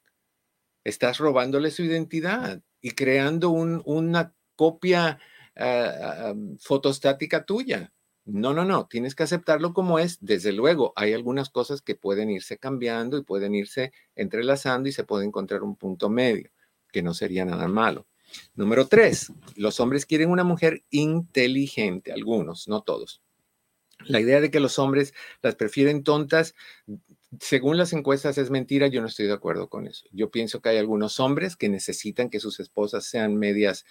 Estás robándole su identidad y creando una copia ah, ah, fotostática tuya. No, no, no, tienes que aceptarlo como es. Desde luego, hay algunas cosas que pueden irse cambiando y pueden irse entrelazando y se puede encontrar un punto medio, que no sería nada malo. Número tres, los hombres quieren una mujer inteligente, algunos, no todos. La idea de que los hombres las prefieren tontas, según las encuestas, es mentira. Yo no estoy de acuerdo con eso. Yo pienso que hay algunos hombres que necesitan que sus esposas sean medias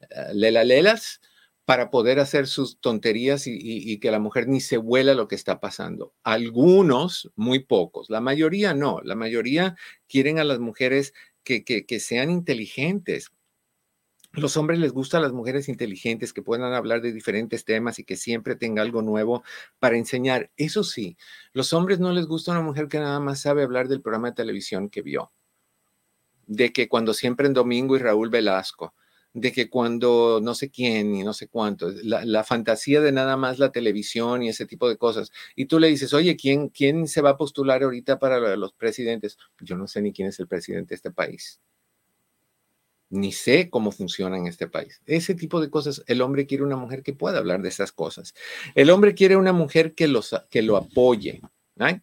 uh, lela lelas para poder hacer sus tonterías y, que la mujer ni se huela lo que está pasando. Algunos, muy pocos, la mayoría no, la mayoría quieren a las mujeres que sean inteligentes, los hombres les gustan las mujeres inteligentes que puedan hablar de diferentes temas y que siempre tenga algo nuevo para enseñar. Eso sí, los hombres no les gusta una mujer que nada más sabe hablar del programa de televisión que vio. De que cuando siempre en domingo y Raúl Velasco, de que cuando no sé quién y no sé cuánto, la, fantasía de nada más la televisión y ese tipo de cosas. Y tú le dices, oye, ¿quién, ¿quién se va a postular ahorita para los presidentes? Yo no sé ni quién es el presidente de este país ni sé cómo funciona en este país. Ese tipo de cosas, el hombre quiere una mujer que pueda hablar de esas cosas. El hombre quiere una mujer que, los, que lo apoye,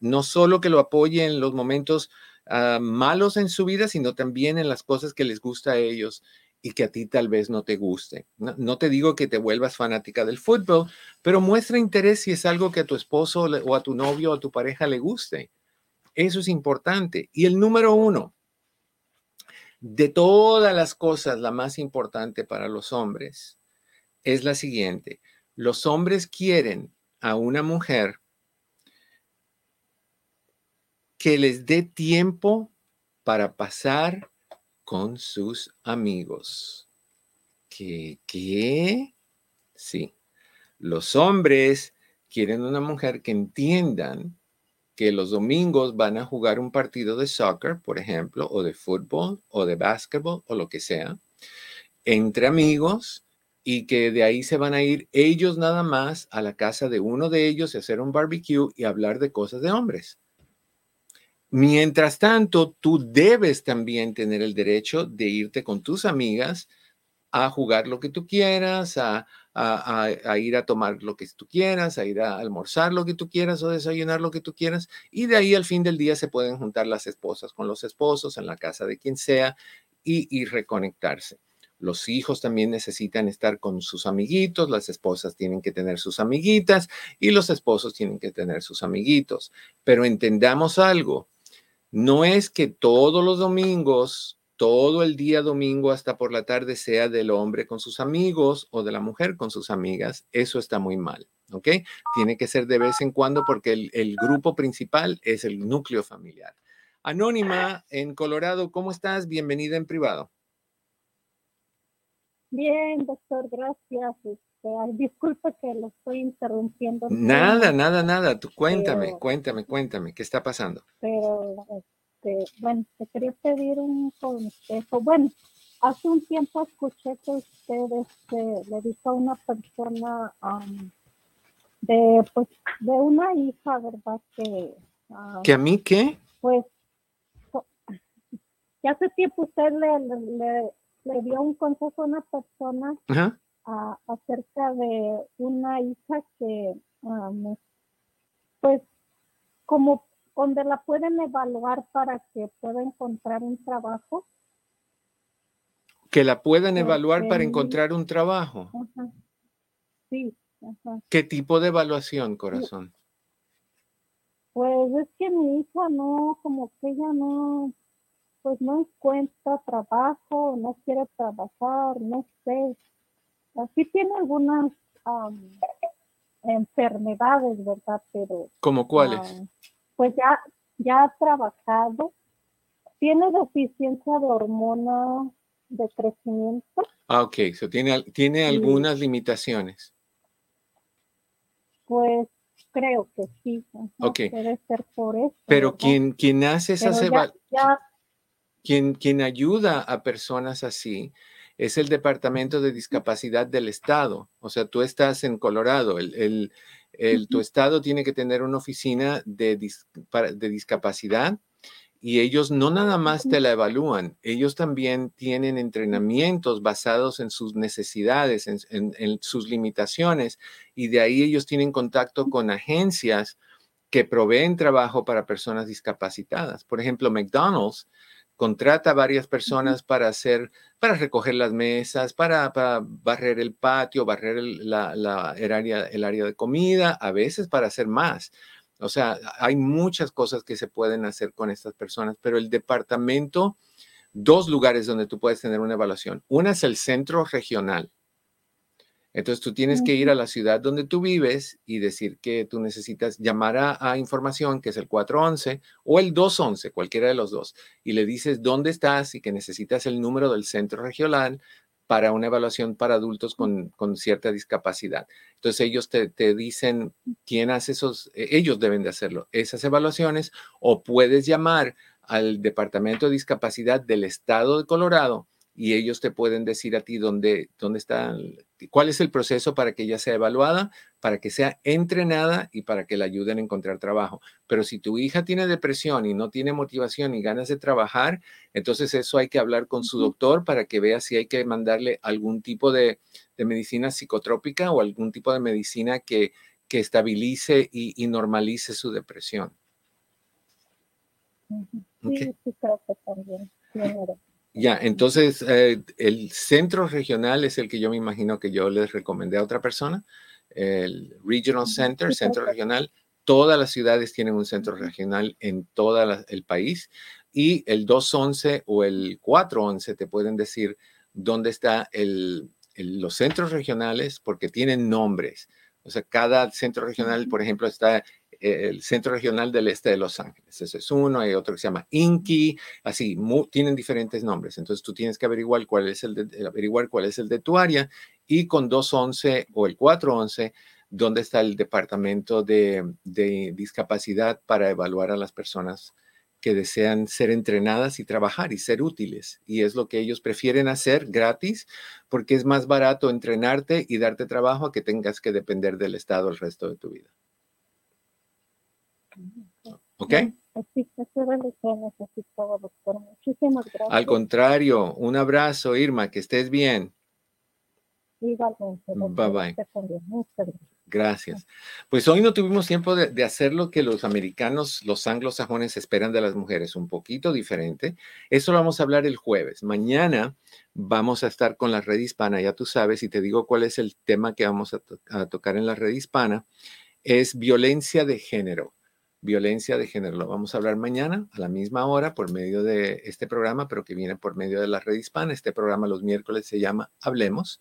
no solo que lo apoye en los momentos ah, malos en su vida, sino también en las cosas que les gusta a ellos y que a ti tal vez no te guste. No, no, te digo que te vuelvas fanática del fútbol, pero muestra interés si es algo que a tu esposo o a tu novio o a tu pareja le guste. Eso es importante. Y el número uno, de todas las cosas, la más importante para los hombres es la siguiente. Los hombres quieren a una mujer que les dé tiempo para pasar con sus amigos. ¿Qué? Sí. Los hombres quieren una mujer que entiendan que los domingos van a jugar un partido de soccer, por ejemplo, o de fútbol, o de básquetbol, o lo que sea, entre amigos, y que de ahí se van a ir ellos nada más a la casa de uno de ellos y hacer un barbecue y hablar de cosas de hombres. Mientras tanto, tú debes también tener el derecho de irte con tus amigas a jugar lo que tú quieras, a, a, ir a tomar lo que tú quieras, a ir a almorzar lo que tú quieras o desayunar lo que tú quieras. Y de ahí al fin del día se pueden juntar las esposas con los esposos en la casa de quien sea y, y reconectarse. Los hijos también necesitan estar con sus amiguitos, las esposas tienen que tener sus amiguitas y los esposos tienen que tener sus amiguitos. Pero entendamos algo, no es que todos los domingos todo el día domingo hasta por la tarde sea del hombre con sus amigos o de la mujer con sus amigas, eso está muy mal, ¿ok? Tiene que ser de vez en cuando porque el, grupo principal es el núcleo familiar. Anónima en Colorado, ¿cómo estás? Bienvenida en privado. Bien, doctor, gracias. Este, disculpe que lo estoy interrumpiendo. Nada, nada, nada. Tú cuéntame, cuéntame, cuéntame, ¿qué está pasando? Pero este, bueno, te quería pedir un consejo. Bueno, hace un tiempo escuché que usted este, le dijo a una persona de, pues, de una hija, ¿verdad? Que, ¿Que a mí qué? Pues, que hace tiempo usted le, le, le, dio un consejo a una persona acerca de una hija que, pues, como donde la pueden evaluar para que pueda encontrar un trabajo. Que la puedan evaluar para encontrar un trabajo. Sí. ¿Qué tipo de evaluación, corazón? Pues es que mi hija no, como que ella no, pues no encuentra trabajo, no quiere trabajar, no sé. Así tiene algunas enfermedades, ¿verdad? Pero. ¿Como cuáles? Pues ya, ya ha trabajado, tiene deficiencia de hormona de crecimiento. Ah, ok, tiene, tiene algunas limitaciones. Pues creo que sí. Ok. Debe ser por eso. Pero quien, quien hace esas evaluaciones, quien, quien ayuda a personas así, es el Departamento de Discapacidad del Estado. O sea, tú estás en Colorado, el, el, tu estado tiene que tener una oficina de, de discapacidad y ellos no nada más te la evalúan, ellos también tienen entrenamientos basados en sus necesidades, en, en, sus limitaciones, y de ahí ellos tienen contacto con agencias que proveen trabajo para personas discapacitadas. Por ejemplo, McDonald's contrata a varias personas para hacer, para recoger las mesas, para, barrer el patio, barrer el, la, el, área, el área de comida, a veces para hacer más. O sea, hay muchas cosas que se pueden hacer con estas personas, pero el departamento, dos lugares donde tú puedes tener una evaluación. Una es el centro regional. Entonces tú tienes que ir a la ciudad donde tú vives y decir que tú necesitas llamar a, información, que es el 411 o el 211, cualquiera de los dos, y le dices dónde estás y que necesitas el número del centro regional para una evaluación para adultos con, cierta discapacidad. Entonces ellos te, te, dicen quién hace esos, e, ellos deben de hacerlo, esas evaluaciones, o puedes llamar al Departamento de Discapacidad del Estado de Colorado y ellos te pueden decir a ti dónde, dónde está, cuál es el proceso para que ella sea evaluada, para que sea entrenada y para que la ayuden a encontrar trabajo. Pero si tu hija tiene depresión y no tiene motivación y ganas de trabajar, entonces eso hay que hablar con su doctor para que vea si hay que mandarle algún tipo de, medicina psicotrópica o algún tipo de medicina que, que estabilice y, normalice su depresión. Sí, sí, creo que también. Ya, entonces eh, el centro regional es el que yo me imagino que yo les recomendé a otra persona, el Regional Center, centro regional. Todas las ciudades tienen un centro regional en todo el país y el 211 o el 411 te pueden decir dónde están los centros regionales porque tienen nombres. O sea, cada centro regional, por ejemplo, está el Centro Regional del Este de Los Ángeles. Ese es uno, hay otro que se llama Inky, así, tienen diferentes nombres. Entonces tú tienes que averiguar cuál es el de, averiguar cuál es el de tu área y con 211 o el 411, dónde está el departamento de, de discapacidad para evaluar a las personas que desean ser entrenadas y trabajar y ser útiles. Y es lo que ellos prefieren hacer gratis porque es más barato entrenarte y darte trabajo a que tengas que depender del Estado el resto de tu vida. ¿Ok? Al contrario, un abrazo, Irma, que estés bien. Igualmente. Bye bye. Gracias. Pues hoy no tuvimos tiempo de, hacer lo que los americanos, los anglosajones esperan de las mujeres, un poquito diferente. Eso lo vamos a hablar el jueves. Mañana vamos a estar con la red hispana, ya tú sabes, y te digo cuál es el tema que vamos a tocar en la red hispana, es violencia de género violencia de género. Lo vamos a hablar mañana a la misma hora por medio de este programa, pero que viene por medio de la red hispana. Este programa los miércoles se llama Hablemos.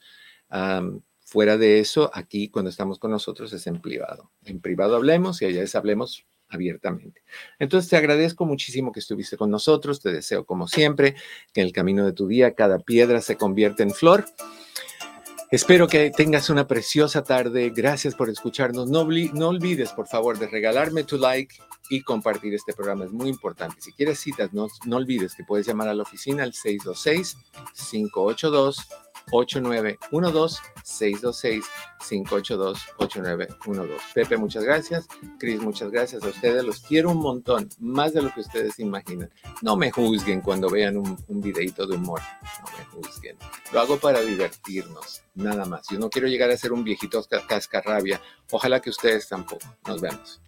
fuera de eso, aquí cuando estamos con nosotros es en privado. En privado hablemos y allá es hablemos abiertamente. Entonces te agradezco muchísimo que estuviste con nosotros. Te deseo como siempre que en el camino de tu día cada piedra se convierta en flor Espero que tengas una preciosa tarde. Gracias por escucharnos. No, olvides, por favor, de regalarme tu like y compartir este programa. Es muy importante. Si quieres citas, no, no olvides que puedes llamar a la oficina al 626 582 8912 626 582 8912. Pepe, muchas gracias. Cris, muchas gracias a ustedes. Los quiero un montón, más de lo que ustedes imaginan. No me juzguen cuando vean un, un videito de humor. No me juzguen. Lo hago para divertirnos, nada más. Yo no quiero llegar a ser un viejito cascarrabia. Ojalá que ustedes tampoco. Nos vemos.